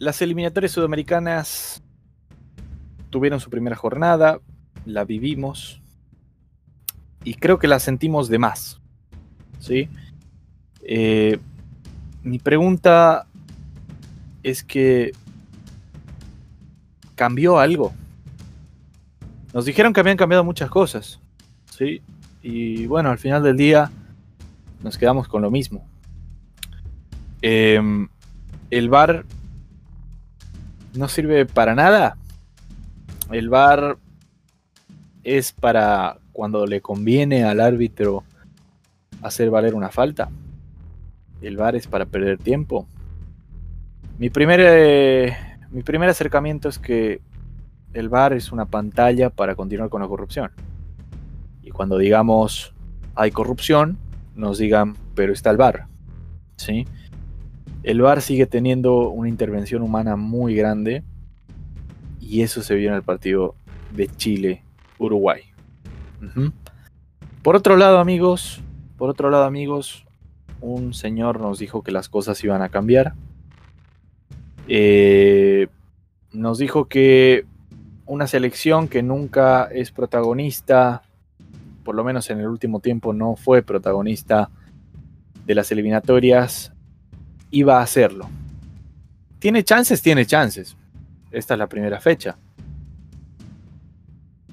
las eliminatorias sudamericanas tuvieron su primera jornada, la vivimos y creo que la sentimos de más. ¿sí? Eh, mi pregunta es que cambió algo. Nos dijeron que habían cambiado muchas cosas, ¿sí? Y bueno, al final del día nos quedamos con lo mismo. Em, el bar no sirve para nada. El bar es para cuando le conviene al árbitro hacer valer una falta. El bar es para perder tiempo. Mi primer, eh, mi primer acercamiento es que el bar es una pantalla para continuar con la corrupción. Y cuando digamos hay corrupción, nos digan, pero está el bar. ¿Sí? El bar sigue teniendo una intervención humana muy grande. Y eso se vio en el partido de Chile-Uruguay. Por otro lado, amigos, por otro lado, amigos, un señor nos dijo que las cosas iban a cambiar. Eh, nos dijo que una selección que nunca es protagonista, por lo menos en el último tiempo no fue protagonista de las eliminatorias, iba a hacerlo. ¿Tiene chances? Tiene chances. Esta es la primera fecha.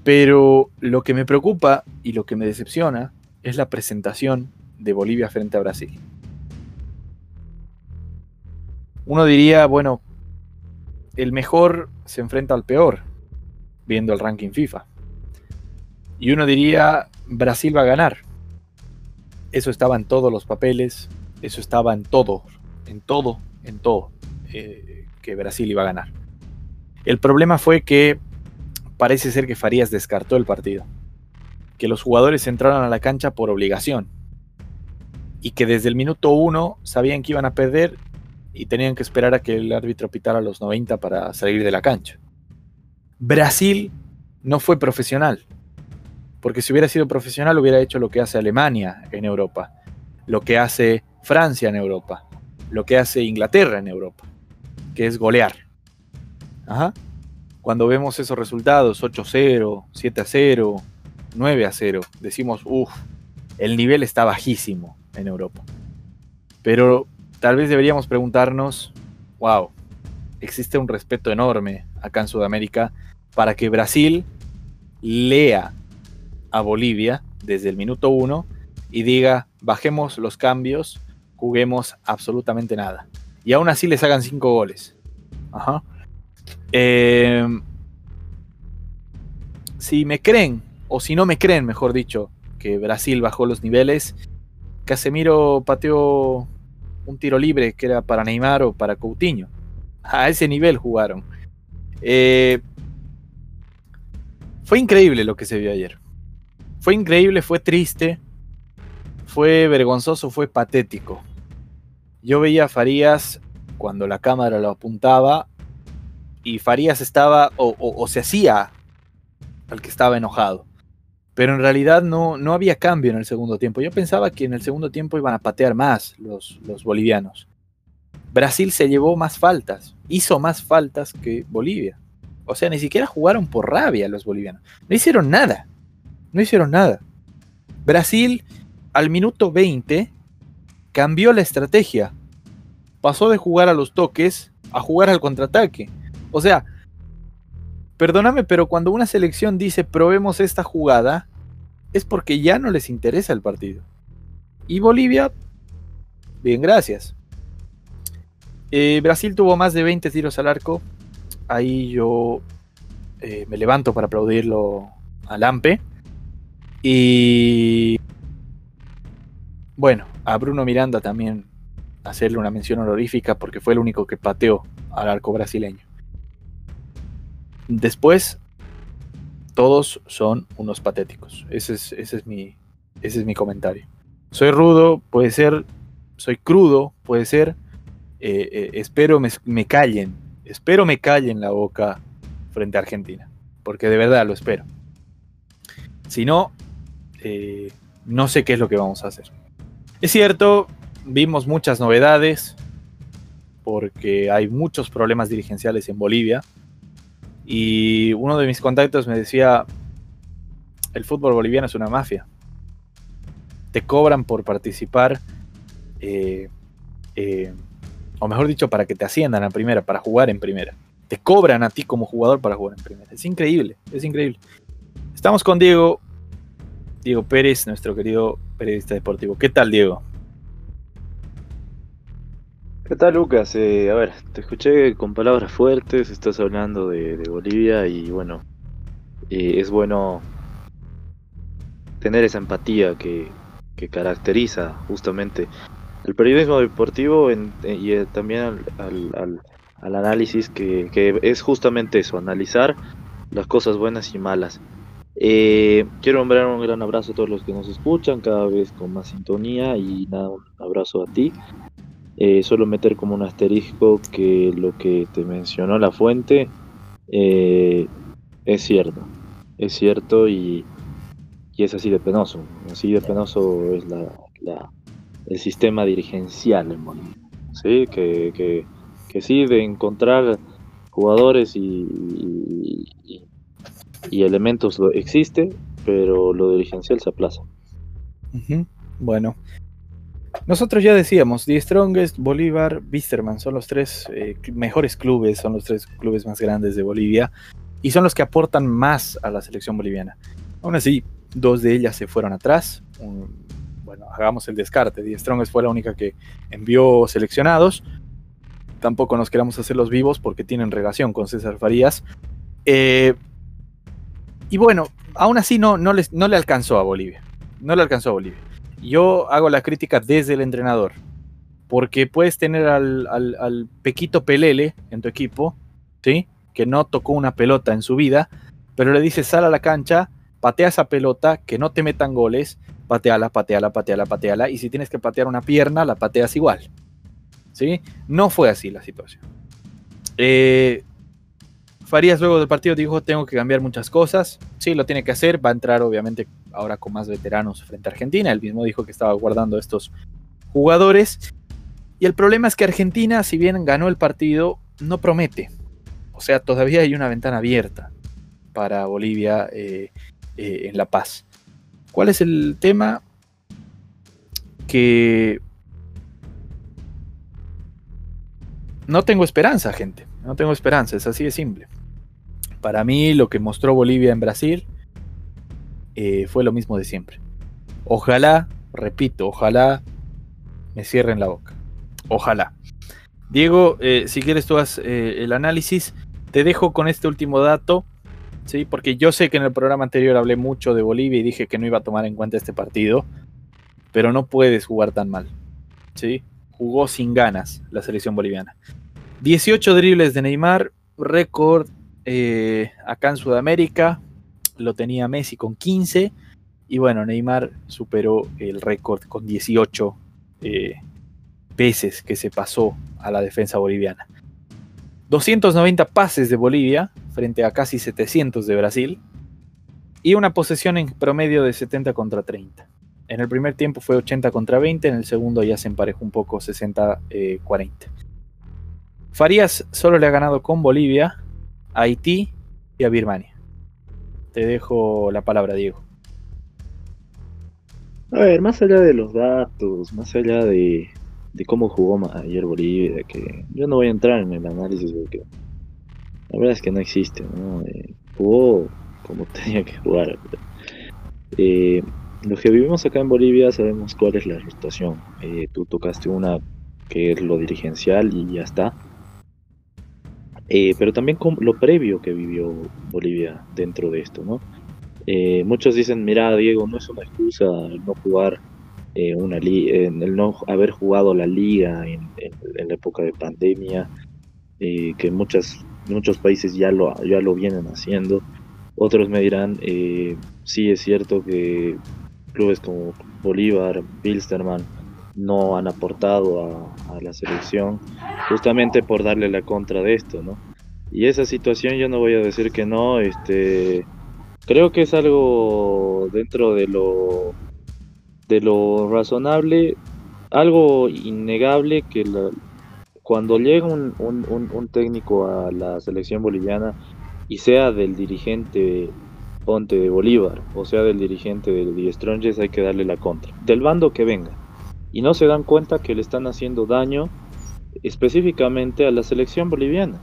Pero lo que me preocupa y lo que me decepciona es la presentación de Bolivia frente a Brasil. Uno diría, bueno, el mejor se enfrenta al peor, viendo el ranking FIFA. Y uno diría, Brasil va a ganar. Eso estaba en todos los papeles, eso estaba en todo, en todo, en todo, eh, que Brasil iba a ganar. El problema fue que parece ser que Farías descartó el partido que los jugadores entraron a la cancha por obligación y que desde el minuto uno sabían que iban a perder y tenían que esperar a que el árbitro pitara a los 90 para salir de la cancha. Brasil no fue profesional, porque si hubiera sido profesional hubiera hecho lo que hace Alemania en Europa, lo que hace Francia en Europa, lo que hace Inglaterra en Europa, que es golear. Cuando vemos esos resultados, 8-0, 7-0, 9 a 0. Decimos, uff, el nivel está bajísimo en Europa. Pero tal vez deberíamos preguntarnos, wow, existe un respeto enorme acá en Sudamérica para que Brasil lea a Bolivia desde el minuto 1 y diga, bajemos los cambios, juguemos absolutamente nada. Y aún así les hagan 5 goles. Ajá. Eh, si me creen o si no me creen, mejor dicho, que Brasil bajó los niveles, Casemiro pateó un tiro libre que era para Neymar o para Coutinho. A ese nivel jugaron. Eh, fue increíble lo que se vio ayer. Fue increíble, fue triste, fue vergonzoso, fue patético. Yo veía a Farías cuando la cámara lo apuntaba y Farías estaba o se hacía al que estaba enojado pero en realidad no, no había cambio en el segundo tiempo. Yo pensaba que en el segundo tiempo iban a patear más los, los bolivianos. Brasil se llevó más faltas, hizo más faltas que Bolivia. O sea, ni siquiera jugaron por rabia los bolivianos. No hicieron nada. No hicieron nada. Brasil al minuto 20 cambió la estrategia. Pasó de jugar a los toques a jugar al contraataque. O sea, Perdóname, pero cuando una selección dice probemos esta jugada, es porque ya no les interesa el partido. Y Bolivia, bien, gracias. Eh, Brasil tuvo más de 20 tiros al arco. Ahí yo eh, me levanto para aplaudirlo a Lampe. Y bueno, a Bruno Miranda también hacerle una mención honorífica porque fue el único que pateó al arco brasileño. Después, todos son unos patéticos. Ese es, ese es, mi, ese es mi comentario. Soy rudo, puede ser. Soy crudo, puede ser. Eh, eh, espero me, callen. Espero me callen la boca frente a Argentina. Porque de verdad lo espero. Si no, eh, no sé qué es lo que vamos a hacer. Es cierto, vimos muchas novedades. porque hay muchos problemas dirigenciales en Bolivia. Y uno de mis contactos me decía, el fútbol boliviano es una mafia. Te cobran por participar, eh, eh, o mejor dicho, para que te asciendan a primera, para jugar en primera. Te cobran a ti como jugador para jugar en primera. Es increíble, es increíble. Estamos con Diego, Diego Pérez, nuestro querido periodista deportivo. ¿Qué tal, Diego? ¿Qué tal, Lucas? Eh, a ver, te escuché con palabras fuertes, estás hablando de, Bolivia y bueno, eh, es bueno tener esa empatía que, caracteriza justamente el periodismo deportivo eh, y también al, análisis que, que, es justamente eso, analizar las cosas buenas y malas. Quiero enviar un gran abrazo a todos los que nos escuchan, cada vez con más sintonía y nada, un abrazo a ti. Eh, solo meter como un asterisco que lo que te mencionó la fuente eh, es cierto, es cierto y, es así de penoso, así de penoso es la, el sistema dirigencial en Bolivia, ¿sí? que, que, que sí de encontrar jugadores y, y, elementos existe, pero lo dirigencial se aplaza. Bueno, nosotros ya decíamos, The Strongest, Bolívar, Bisterman son los tres eh, mejores clubes, son los tres clubes más grandes de Bolivia y son los que aportan más a la selección boliviana. Aún así, dos de ellas se fueron atrás. bueno, hagamos el descarte. The Strongest fue la única que envió seleccionados. Tampoco nos queramos hacer los vivos porque tienen relación con César Farías. Eh, y bueno, aún así no, no, no le alcanzó a Bolivia. No le alcanzó a Bolivia yo hago la crítica desde el entrenador. Porque puedes tener al, Pequito Pelele en tu equipo, ¿sí? Que no tocó una pelota en su vida, pero le dices sal a la cancha, patea esa pelota, que no te metan goles, pateala, pateala, pateala, pateala, y si tienes que patear una pierna, la pateas igual. ¿Sí? No fue así la situación. Eh, Farías luego del partido dijo, tengo que cambiar muchas cosas. Sí, lo tiene que hacer. Va a entrar obviamente ahora con más veteranos frente a Argentina. Él mismo dijo que estaba guardando estos jugadores. Y el problema es que Argentina, si bien ganó el partido, no promete. O sea, todavía hay una ventana abierta para Bolivia eh, eh, en La Paz. ¿Cuál es el tema? Que no tengo esperanza, gente. No tengo esperanza, es así de simple. Para mí lo que mostró Bolivia en Brasil eh, fue lo mismo de siempre. Ojalá, repito, ojalá me cierren la boca. Ojalá. Diego, eh, si quieres tú haz eh, el análisis. Te dejo con este último dato, ¿sí? porque yo sé que en el programa anterior hablé mucho de Bolivia y dije que no iba a tomar en cuenta este partido, pero no puedes jugar tan mal. ¿sí? Jugó sin ganas la selección boliviana. 18 dribles de Neymar, récord eh, acá en Sudamérica. Lo tenía Messi con 15. Y bueno, Neymar superó el récord con 18 eh, veces que se pasó a la defensa boliviana. 290 pases de Bolivia frente a casi 700 de Brasil. Y una posesión en promedio de 70 contra 30. En el primer tiempo fue 80 contra 20, en el segundo ya se emparejó un poco 60-40. Eh, Farías solo le ha ganado con Bolivia, Haití y a Birmania. Te dejo la palabra, Diego. A ver, más allá de los datos, más allá de, cómo jugó ayer Bolivia, que yo no voy a entrar en el análisis porque la verdad es que no existe, ¿no? Eh, jugó como tenía que jugar. Eh, los que vivimos acá en Bolivia sabemos cuál es la situación. Eh, tú tocaste una que es lo dirigencial y ya está. Eh, pero también con lo previo que vivió Bolivia dentro de esto, ¿no? Eh, muchos dicen, mira, Diego, no es una excusa el no jugar eh, una el no haber jugado la liga en, la época de pandemia, que muchas, muchos países ya lo, ya lo vienen haciendo. Otros me dirán, sí es cierto que clubes como Bolívar, Bilsterman, no han aportado a, la selección justamente por darle la contra de esto, ¿no? Y esa situación yo no voy a decir que no, este creo que es algo dentro de lo de lo razonable, algo innegable que cuando llega un, un, técnico a la selección boliviana y sea del dirigente Ponte de Bolívar o sea del dirigente de Die Strongest, hay que darle la contra. Del bando que venga. Y no se dan cuenta que le están haciendo daño específicamente a la selección boliviana.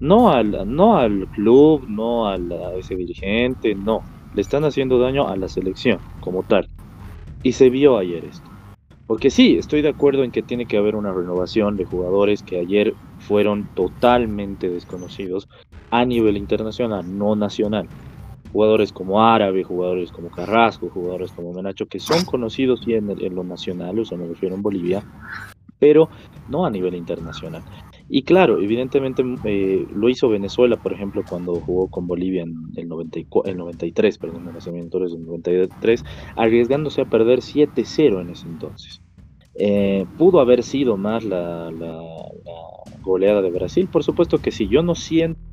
No al, no al club, no a, a ese dirigente, no. Le están haciendo daño a la selección como tal. Y se vio ayer esto. Porque sí, estoy de acuerdo en que tiene que haber una renovación de jugadores que ayer fueron totalmente desconocidos a nivel internacional, no nacional. Jugadores como Árabe, jugadores como Carrasco, jugadores como Menacho, que son conocidos sí en, lo nacional, o sea, me refiero en Bolivia, pero no a nivel internacional. Y claro, evidentemente eh, lo hizo Venezuela, por ejemplo, cuando jugó con Bolivia en el, 94, el 93, perdón, en los eliminatorios del 93, arriesgándose a perder 7-0 en ese entonces. Eh, pudo haber sido más la, la, goleada de Brasil, por supuesto que sí, yo no siento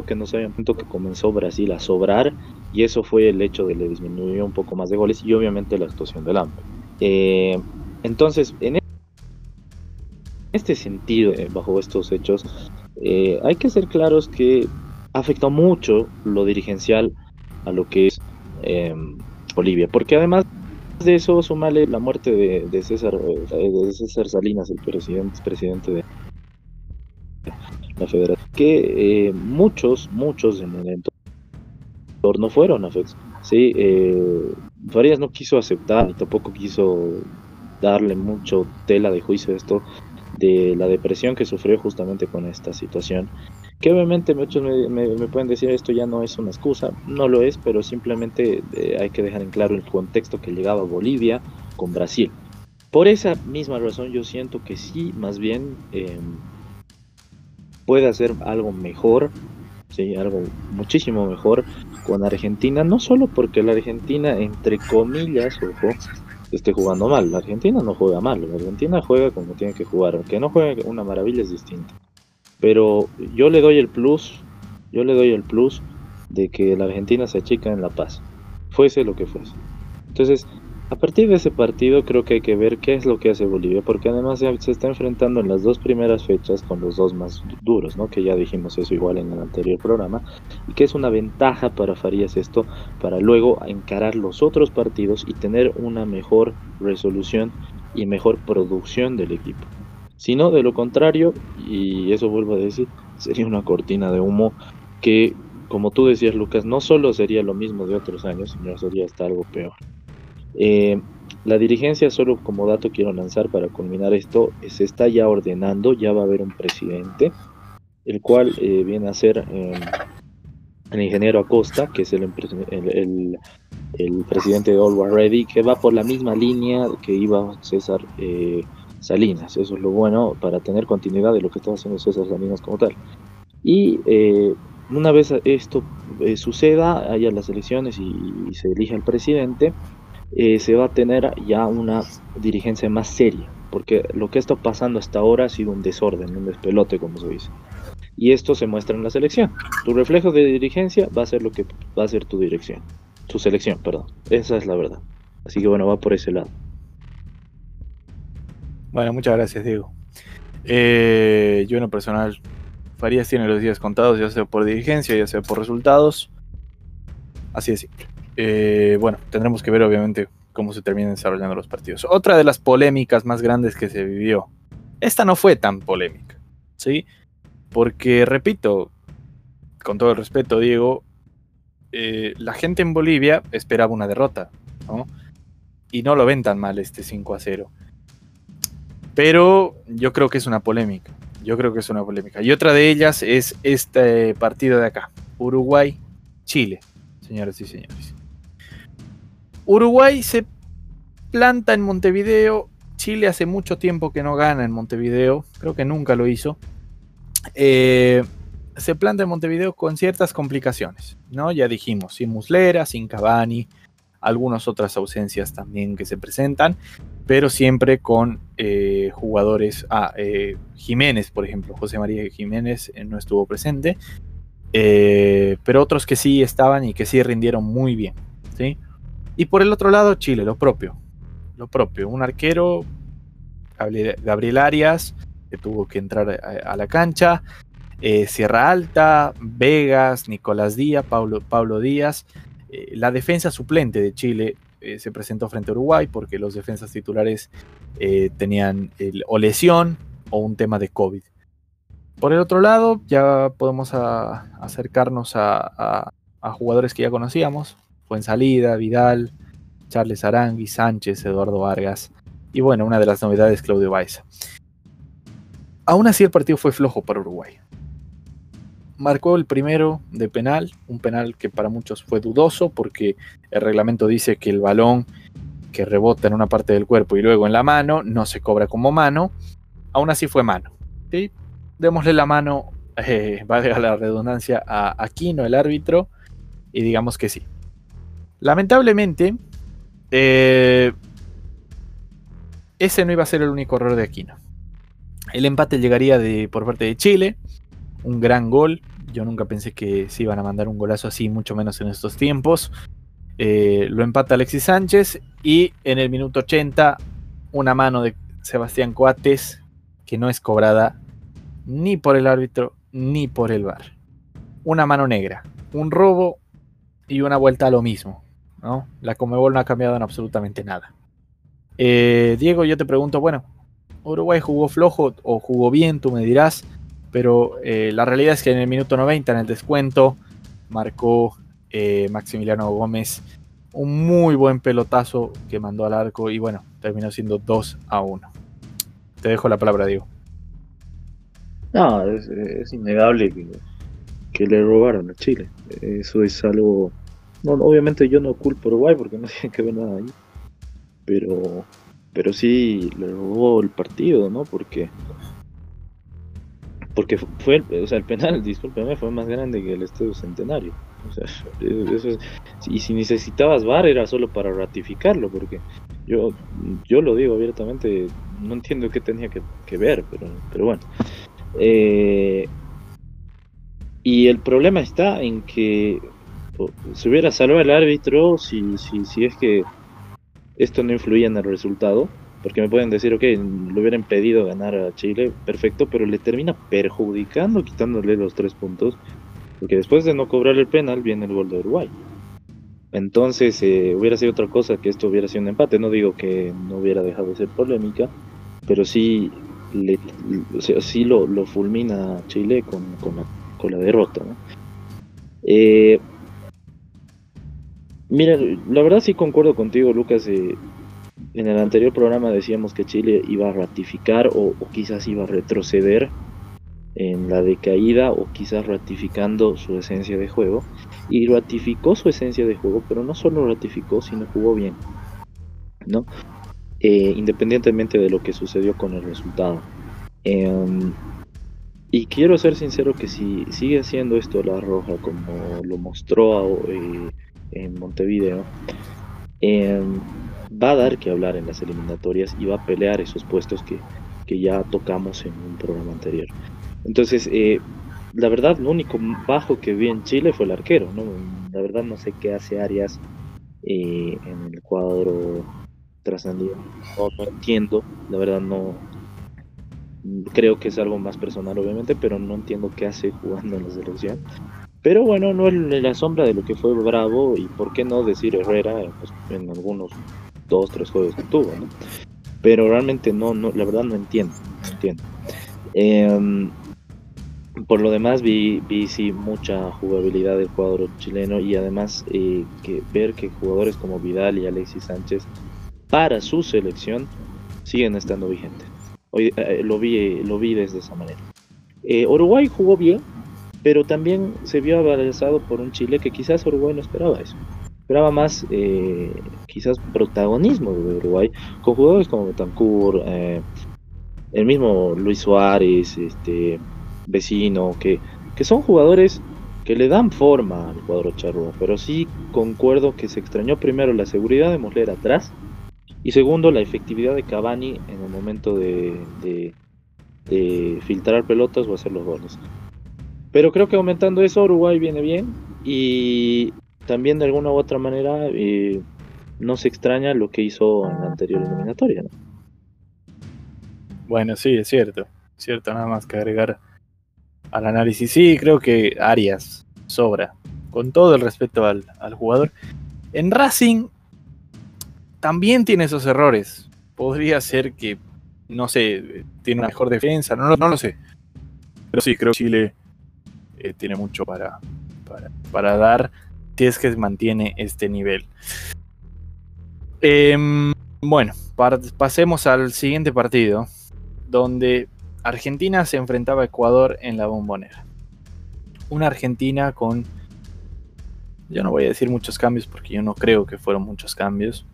que no se punto que comenzó Brasil a sobrar y eso fue el hecho de que le disminuyó un poco más de goles y obviamente la actuación del hambre. Eh, entonces, en este sentido, eh, bajo estos hechos, eh, hay que ser claros que afectó mucho lo dirigencial a lo que es em, Bolivia, porque además de eso, sumale la muerte de, César, César Salinas, el presidente, presidente de la federación, que muchos, muchos en el entorno fueron afectados. Sí, Farías no quiso aceptar ni tampoco quiso darle mucho tela de juicio a esto, de la depresión que sufrió justamente con esta situación. Que obviamente muchos me, pueden decir esto ya no es una excusa, no lo es, pero simplemente eh, hay que dejar en claro el contexto que llegaba Bolivia con Brasil. Por esa misma razón yo siento que sí, más bien em, puede hacer algo mejor, sí, algo muchísimo mejor con Argentina, no solo porque la Argentina, entre comillas, ojo, esté jugando mal. La Argentina no juega mal, la Argentina juega como tiene que jugar. Aunque no juegue una maravilla es distinto. Pero yo le doy el plus, yo le doy el plus de que la Argentina se achica en La Paz. Fuese lo que fuese. Entonces, a partir de ese partido creo que hay que ver qué es lo que hace Bolivia, porque además se está enfrentando en las dos primeras fechas con los dos más duros, ¿no? Que ya dijimos eso igual en el anterior programa, y que es una ventaja para Farías esto, para luego encarar los otros partidos y tener una mejor resolución y mejor producción del equipo. Si no, de lo contrario, y eso vuelvo a decir, sería una cortina de humo que, como tú decías Lucas, no solo sería lo mismo de otros años, sino sería hasta algo peor. Eh, la dirigencia, solo como dato quiero lanzar para culminar esto, se está ya ordenando, ya va a haber un presidente, el cual eh, viene a ser eh, el ingeniero Acosta, que es el, el, presidente de All Ready, que va por la misma línea que iba César Salinas. Eso es lo bueno para tener continuidad de lo que está haciendo César Salinas como tal. Y una vez esto suceda, haya las elecciones y se elija el presidente, eh, se va a tener ya una dirigencia más seria, porque lo que está pasando hasta ahora ha sido un desorden, un despelote, como se dice. Y esto se muestra en la selección. Tu reflejo de dirigencia va a ser lo que va a ser tu dirección, tu selección, perdón. Esa es la verdad. Así que bueno, va por ese lado. Bueno, muchas gracias, Diego. Eh, yo en lo personal, Farías tiene los días contados, ya sea por dirigencia, ya sea por resultados. Así de simple. Eh, bueno, tendremos que ver obviamente cómo se terminan desarrollando los partidos. Otra de las polémicas más grandes que se vivió, esta no fue tan polémica, ¿sí? Porque, repito, con todo el respeto, Diego, eh, la gente en Bolivia esperaba una derrota, ¿no? Y no lo ven tan mal este 5 a 0. Pero yo creo que es una polémica. Yo creo que es una polémica. Y otra de ellas es este partido de acá. Uruguay-Chile, señores y señores. Uruguay se planta en Montevideo. Chile hace mucho tiempo que no gana en Montevideo. Creo que nunca lo hizo. Eh, se planta en Montevideo con ciertas complicaciones, ¿no? Ya dijimos, sin Muslera, sin Cavani, algunas otras ausencias también que se presentan, pero siempre con eh, jugadores. Ah, eh, Jiménez, por ejemplo, José María Jiménez no estuvo presente, pero otros que sí estaban y que sí rindieron muy bien, ¿sí? Y por el otro lado, Chile, lo propio. Un arquero Gabriel Arias, que tuvo que entrar a, la cancha, eh, Sierra Alta, Vegas, Nicolás Díaz, Pablo, Pablo Díaz. Eh, la defensa suplente de Chile eh, se presentó frente a Uruguay porque los defensas titulares tenían o lesión o un tema de COVID. Por el otro lado, ya podemos acercarnos a, jugadores que ya conocíamos. Salida, Vidal, Charles Arangui, Sánchez, Eduardo Vargas. Y bueno, una de las novedades, Claudio Baeza. Aún así el partido fue flojo para Uruguay. Marcó el primero de penal, un penal que para muchos fue dudoso porque el reglamento dice que el balón que rebota en una parte del cuerpo y luego en la mano no se cobra como mano. Aún así fue mano. Démosle la mano, eh, valga la redundancia, a Aquino, el árbitro, y digamos que sí. Lamentablemente, eh, ese no iba a ser el único error de Aquino. El empate llegaría de, por parte de Chile, un gran gol. Yo nunca pensé que se iban a mandar un golazo así, mucho menos en estos tiempos. Eh, lo empata Alexis Sánchez y en el minuto 80 una mano de Sebastián Coates que no es cobrada ni por el árbitro ni por el VAR. Una mano negra, un robo y una vuelta a lo mismo. ¿No? La Comebol no ha cambiado en absolutamente nada. Eh, Diego, yo te pregunto, bueno, Uruguay jugó flojo o jugó bien, tú me dirás, pero eh, la realidad es que en el minuto 90, en el descuento, marcó eh, Maximiliano Gómez un muy buen pelotazo que mandó al arco y bueno, terminó siendo 2 a 1. Te dejo la palabra, Diego. No, es, innegable que, que, le robaron a Chile. Eso es algo... No, obviamente yo no culpo Uruguay porque no tiene que ver nada ahí pero pero sí le robó el partido, ¿no? Porque porque fue o sea, el penal, discúlpeme, fue más grande que el Estadio Centenario. O sea, eso y si necesitabas VAR era solo para ratificarlo, porque yo yo lo digo abiertamente, no entiendo qué tenía que, ver, pero pero bueno. Eh, y el problema está en que se hubiera salvado el árbitro si, si, es que esto no influye en el resultado, porque me pueden decir, ok, le hubieran pedido ganar a Chile, perfecto, pero le termina perjudicando quitándole los tres puntos, porque después de no cobrar el penal viene el gol de Uruguay. Entonces eh, hubiera sido otra cosa que esto hubiera sido un empate, no digo que no hubiera dejado de ser polémica, pero sí, le, sí lo, fulmina Chile con, la, con la derrota. Eh, Mira, la verdad sí concuerdo contigo, Lucas. Eh, en el anterior programa decíamos que Chile iba a ratificar o, quizás iba a retroceder en la decaída o quizás ratificando su esencia de juego. Y ratificó su esencia de juego, pero no solo ratificó, sino jugó bien. ¿No? Eh, independientemente de lo que sucedió con el resultado. Em, y quiero ser sincero que si sigue haciendo esto la Roja como lo mostró eh, en Montevideo, em, va a dar que hablar en las eliminatorias y va a pelear esos puestos que, ya tocamos en un programa anterior. Entonces, eh, la verdad, lo único bajo que vi en Chile fue el arquero. ¿no? La verdad, no sé qué hace Arias eh, en el cuadro trascendido. No, no entiendo, la verdad, no. Creo que es algo más personal, obviamente, pero no entiendo qué hace jugando en la selección. Pero bueno, no es la sombra de lo que fue Bravo y por qué no decir Herrera en algunos dos, tres juegos que tuvo, ¿no? Pero realmente no, no la verdad no entiendo, entiendo. Em, por lo demás vi, vi sí mucha jugabilidad del jugador chileno y además eh, que ver que jugadores como Vidal y Alexis Sánchez para su selección siguen estando vigentes. Hoy eh, lo vi lo vi desde esa manera. Eh, Uruguay jugó bien, pero también se vio avanzado por un Chile que quizás Uruguay no esperaba eso. Esperaba más, eh, quizás, protagonismo de Uruguay, con jugadores como Betancourt, eh, el mismo Luis Suárez, este vecino, que, que son jugadores que le dan forma al cuadro charrúa, pero sí concuerdo que se extrañó primero la seguridad de Mosler atrás y segundo la efectividad de Cavani en el momento de, de, de filtrar pelotas o hacer los goles. Pero creo que aumentando eso, Uruguay viene bien y también de alguna u otra manera eh, no se extraña lo que hizo en la anterior eliminatoria. Bueno, sí, es cierto. Cierto, nada más que agregar al análisis. Sí, creo que Arias sobra. Con todo el respeto al, al jugador. En Racing también tiene esos errores. Podría ser que, no sé, tiene una mejor defensa, no, no lo sé. Pero sí, creo que Chile eh, tiene mucho para, para, dar si es que mantiene este nivel. Eh, bueno, pasemos al siguiente partido, donde Argentina se enfrentaba a Ecuador en la bombonera. Una Argentina con, yo no voy a decir muchos cambios porque yo no creo que fueron muchos cambios.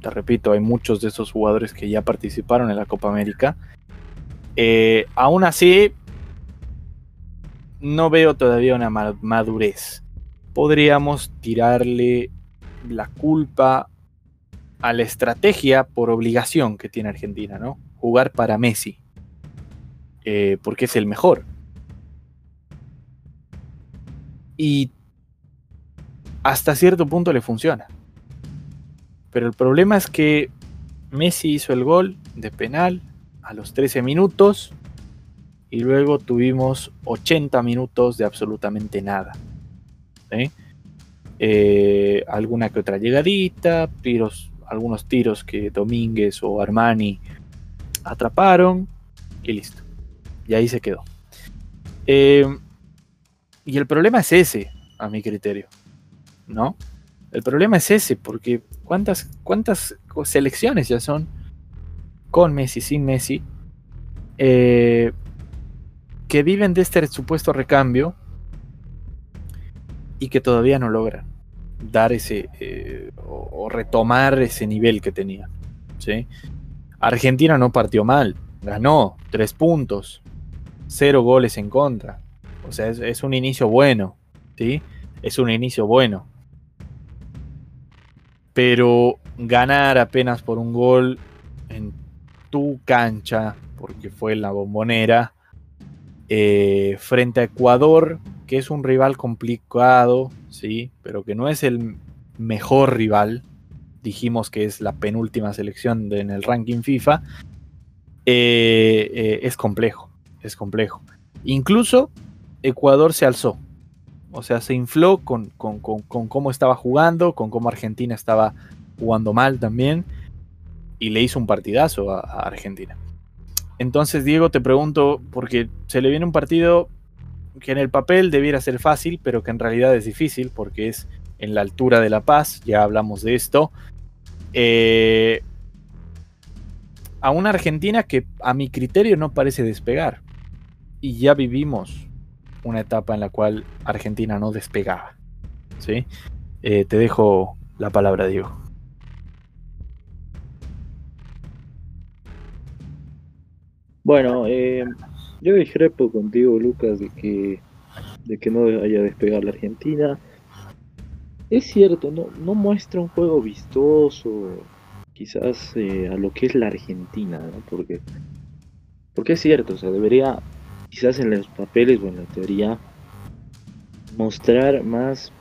Te repito, hay muchos de esos jugadores que ya participaron en la Copa América. Eh, aún así, no veo todavía una madurez. Podríamos tirarle la culpa a la estrategia por obligación que tiene Argentina, ¿no? Jugar para Messi. Eh, porque es el mejor. Y hasta cierto punto le funciona. Pero el problema es que Messi hizo el gol de penal a los 13 minutos y luego tuvimos 80 minutos de absolutamente nada. Eh, alguna que otra llegadita, tiros, algunos tiros que Domínguez o Armani atraparon y listo. Y ahí se quedó. Eh, y el problema es ese, a mi criterio. ¿No? El problema es ese, porque ¿cuántas, cuántas selecciones ya son con Messi, sin Messi? Eh, que viven de este supuesto recambio y que todavía no logran dar ese eh, o, retomar ese nivel que tenían. ¿sí? Argentina no partió mal, ganó tres puntos, cero goles en contra. O sea, es, un inicio bueno, ¿sí? Es un inicio bueno. Pero ganar apenas por un gol en tu cancha, porque fue la bombonera, eh, frente a Ecuador, que es un rival complicado, sí, pero que no es el mejor rival. Dijimos que es la penúltima selección en el ranking FIFA. Eh, eh, es complejo, es complejo. Incluso Ecuador se alzó, o sea, se infló con, con, cómo estaba jugando, con cómo Argentina estaba jugando mal también, y le hizo un partidazo a Argentina. Entonces, Diego, te pregunto, porque se le viene un partido que en el papel debiera ser fácil, pero que en realidad es difícil, porque es en la altura de La Paz, ya hablamos de esto. Eh, a una Argentina que a mi criterio no parece despegar. Y ya vivimos una etapa en la cual Argentina no despegaba. ¿sí? Eh, te dejo la palabra, Diego. Bueno, eh, yo discrepo contigo, Lucas, de que, de que no haya despegado la Argentina. Es cierto, no, no muestra un juego vistoso, quizás eh, a lo que es la Argentina, ¿no? Porque, porque es cierto, o sea, debería, quizás en los papeles o en la teoría, mostrar más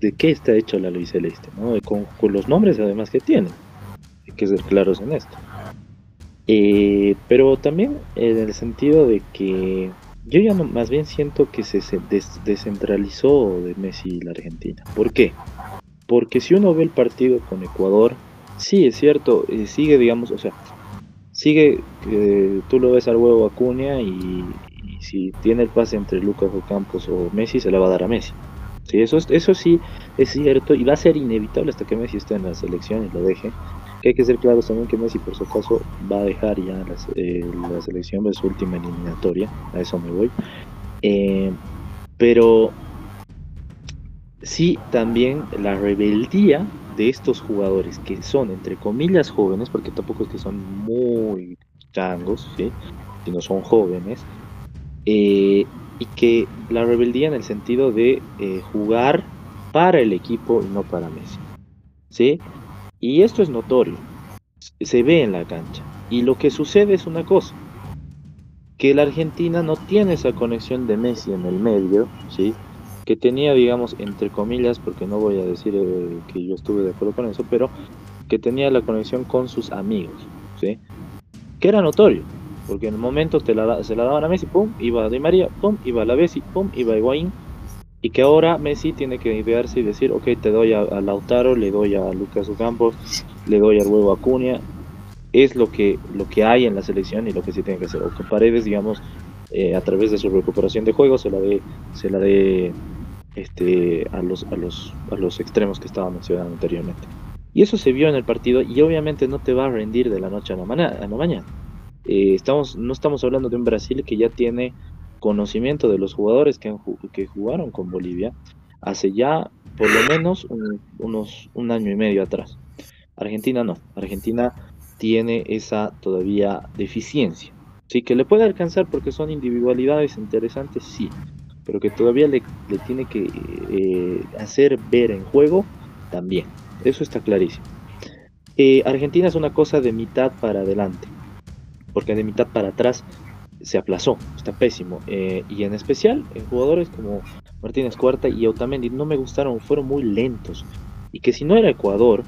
de qué está hecho la Luis Celeste, ¿no? Con, con los nombres además que tiene. Hay que ser claros en esto. Eh, pero también en el sentido de que yo ya no, más bien siento que se, descentralizó de Messi la Argentina. ¿Por qué? Porque si uno ve el partido con Ecuador, sí, es cierto, eh, sigue, digamos, o sea, sigue, eh, tú lo ves al huevo Acuña y, y, si tiene el pase entre Lucas Ocampos o Messi, se la va a dar a Messi. Sí, eso, eso sí es cierto y va a ser inevitable hasta que Messi esté en la selección y lo deje hay que ser claros también que Messi por su caso va a dejar ya la, eh, la selección de su última eliminatoria, a eso me voy. Eh, pero sí también la rebeldía de estos jugadores que son entre comillas jóvenes, porque tampoco es que son muy changos, ¿sí? sino son jóvenes, eh, y que la rebeldía en el sentido de jugar para el equipo y no para Messi. ¿sí? Y esto es notorio, se ve en la cancha. Y lo que sucede es una cosa, que la Argentina no tiene esa conexión de Messi en el medio, ¿sí? que tenía, digamos, entre comillas, porque no voy a decir eh, que yo estuve de acuerdo con eso, pero que tenía la conexión con sus amigos, ¿sí? que era notorio, porque en el momento te la, se la daban a Messi, pum, iba a Di María, pum, iba a la Messi, pum, iba a Higuaín, y que ahora Messi tiene que idearse y decir, ok, te doy a, Lautaro, le doy a Lucas Ocampos, le doy al huevo Acuña, es lo que, lo que hay en la selección y lo que se tiene que hacer. O que Paredes, digamos, eh, a través de su recuperación de juego, se la dé, se la dé este, a, los, a, los, a los extremos que estaba mencionando anteriormente. Y eso se vio en el partido y obviamente no te va a rendir de la noche a la, mañana. Eh, estamos, no estamos hablando de un Brasil que ya tiene conocimiento de los jugadores que, que jugaron con Bolivia hace ya por lo menos un, unos un año y medio atrás. Argentina no. Argentina tiene esa todavía deficiencia. Sí, que le puede alcanzar porque son individualidades interesantes, sí, pero que todavía le, tiene que eh, hacer ver en juego también. Eso está clarísimo. Eh, Argentina es una cosa de mitad para adelante, porque de mitad para atrás se aplazó, está pésimo. Eh, y en especial en jugadores como Martínez Cuarta y Otamendi no me gustaron, fueron muy lentos. Y que si no era Ecuador,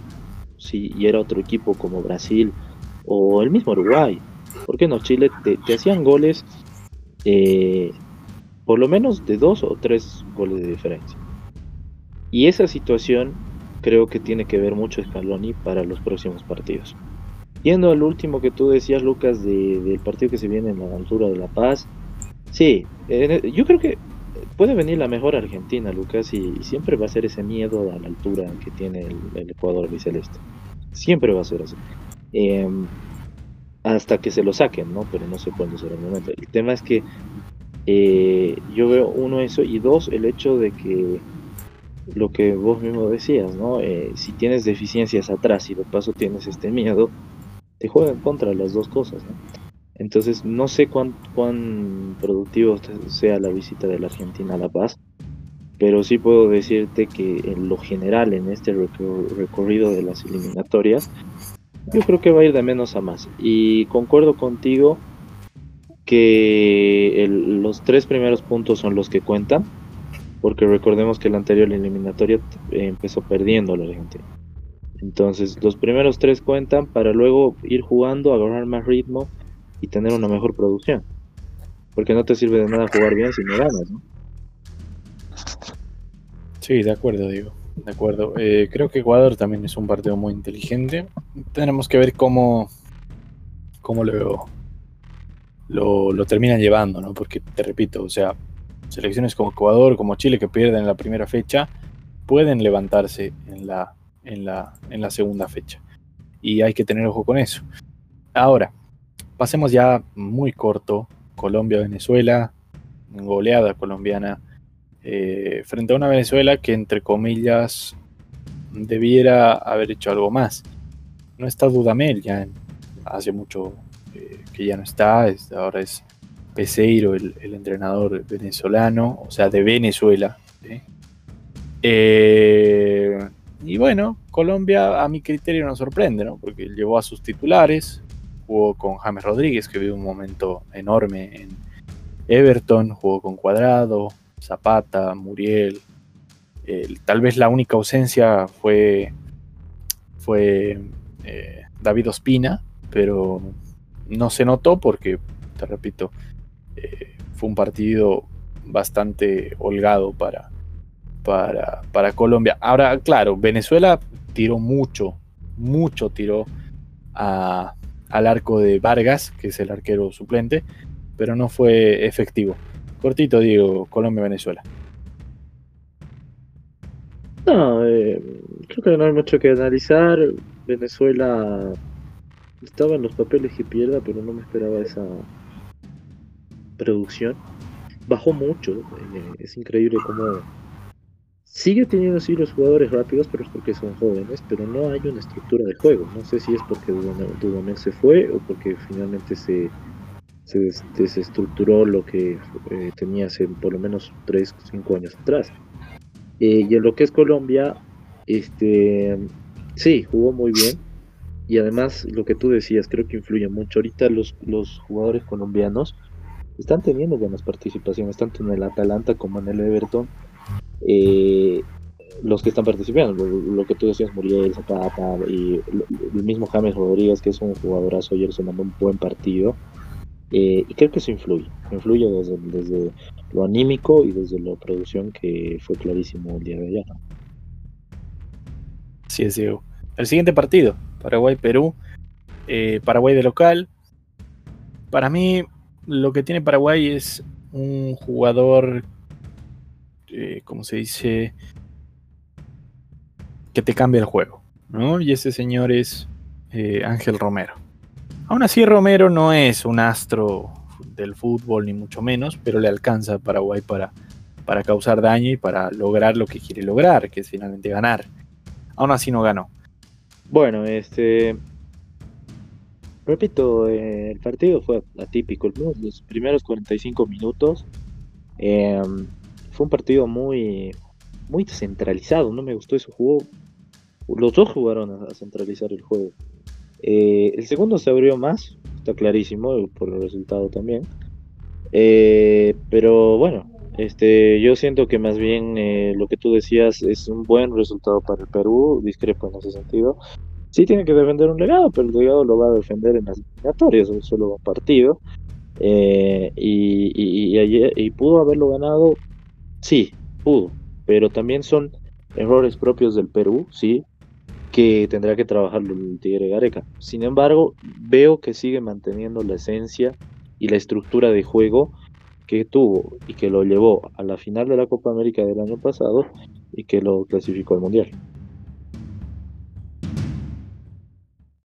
si y era otro equipo como Brasil o el mismo Uruguay, ¿por qué no? Chile te, hacían goles, eh, por lo menos de dos o tres goles de diferencia. Y esa situación creo que tiene que ver mucho Scaloni para los próximos partidos. Yendo al último que tú decías, Lucas, del partido que se viene en la altura de La Paz, sí, yo creo que puede venir la mejor Argentina, Lucas, y, siempre va a ser ese miedo a la altura que tiene el, el Ecuador biceleste. Siempre va a ser así. Em, hasta que se lo saquen, ¿no? Pero no sé cuándo será el momento. El tema es que eh, yo veo uno eso y dos el hecho de que lo que vos mismo decías, ¿no? Eh, si tienes deficiencias atrás y de paso tienes este miedo, te juegan contra las dos cosas. Entonces no sé cuán, cuán productivo sea la visita de la Argentina a La Paz, pero sí puedo decirte que en lo general en este recorrido de las eliminatorias yo creo que va a ir de menos a más. Y concuerdo contigo que los tres primeros puntos son los que cuentan, porque recordemos que la anterior eliminatoria empezó perdiendo la Argentina. Entonces, los primeros tres cuentan para luego ir jugando, agarrar más ritmo y tener una mejor producción. Porque no te sirve de nada jugar bien si no ganas, ¿no? Sí, de acuerdo, digo. De acuerdo. Eh, creo que Ecuador también es un partido muy inteligente. Tenemos que ver cómo, cómo lo, lo, lo terminan llevando, ¿no? Porque te repito, o sea, selecciones como Ecuador, como Chile, que pierden en la primera fecha, pueden levantarse en la, en la, en la segunda fecha. Y hay que tener ojo con eso. Ahora, pasemos ya muy corto. Colombia-Venezuela, goleada colombiana eh, frente a una Venezuela que, entre comillas, debiera haber hecho algo más. No está Dudamel, ya hace mucho eh, que ya no está, ahora es Peseiro el, entrenador venezolano, o sea, de Venezuela. Eh, y bueno, Colombia a mi criterio no sorprende, ¿no? porque llevó a sus titulares, jugó con James Rodríguez, que vive un momento enorme en Everton, jugó con Cuadrado, Zapata, Muriel. tal vez la única ausencia fue, fue eh, David Ospina, pero no se notó porque, te repito, eh, fue un partido bastante holgado para, para, Colombia. Ahora, claro, Venezuela tiró mucho, mucho tiró al arco de Vargas, que es el arquero suplente, pero no fue efectivo. Cortito, digo, Colombia-Venezuela. No, eh, creo que no hay mucho que analizar. Venezuela estaba en los papeles que pierda, pero no me esperaba esa producción. Bajó mucho, eh, es increíble cómo sigue teniendo así los jugadores rápidos, pero es porque son jóvenes, pero no hay una estructura de juego. No sé si es porque Dudamel se fue o porque finalmente se se desestructuró lo que eh, tenía hace por lo menos 3 o 5 años atrás. Eh, y en lo que es Colombia, este, sí, jugó muy bien. Y además, lo que tú decías, creo que influye mucho. Ahorita los, los jugadores colombianos están teniendo buenas participaciones, tanto en el Atalanta como en el Everton. Eh, los que están participando, lo, que tú decías, Muriel, Zapata y el mismo James Rodríguez, que es un jugadorazo, ayer se mandó un buen partido. Eh, y creo que eso influye, influye desde, lo anímico y desde la producción que fue clarísimo el día de ayer. Sí, es Diego. El siguiente partido, Paraguay-Perú. Eh, Paraguay de local. Para mí, lo que tiene Paraguay es un jugador, eh, como se dice, que te cambia el juego. ¿no? Y ese señor es eh, Ángel Romero. Aún así, Romero no es un astro del fútbol, ni mucho menos, pero le alcanza a Paraguay para, para causar daño y para lograr lo que quiere lograr, que es finalmente ganar. Aún así no ganó. Bueno, este. Repito, eh, el partido fue atípico. Los primeros 45 minutos em, fue un partido muy, muy descentralizado. No me gustó ese juego. Los dos jugaron a centralizar el juego. Eh, el segundo se abrió más, está clarísimo, por el resultado también. Eh, pero bueno, este, yo siento que más bien eh, lo que tú decías es un buen resultado para el Perú, discrepo en ese sentido. Sí tiene que defender un legado, pero el legado lo va a defender en las eliminatorias, solo un partido. y, y, y pudo haberlo ganado, sí, pudo, pero también son errores propios del Perú, sí, que tendrá que trabajarlo el Tigre Gareca. Sin embargo, veo que sigue manteniendo la esencia y la estructura de juego que tuvo y que lo llevó a la final de la Copa América del año pasado y que lo clasificó al Mundial.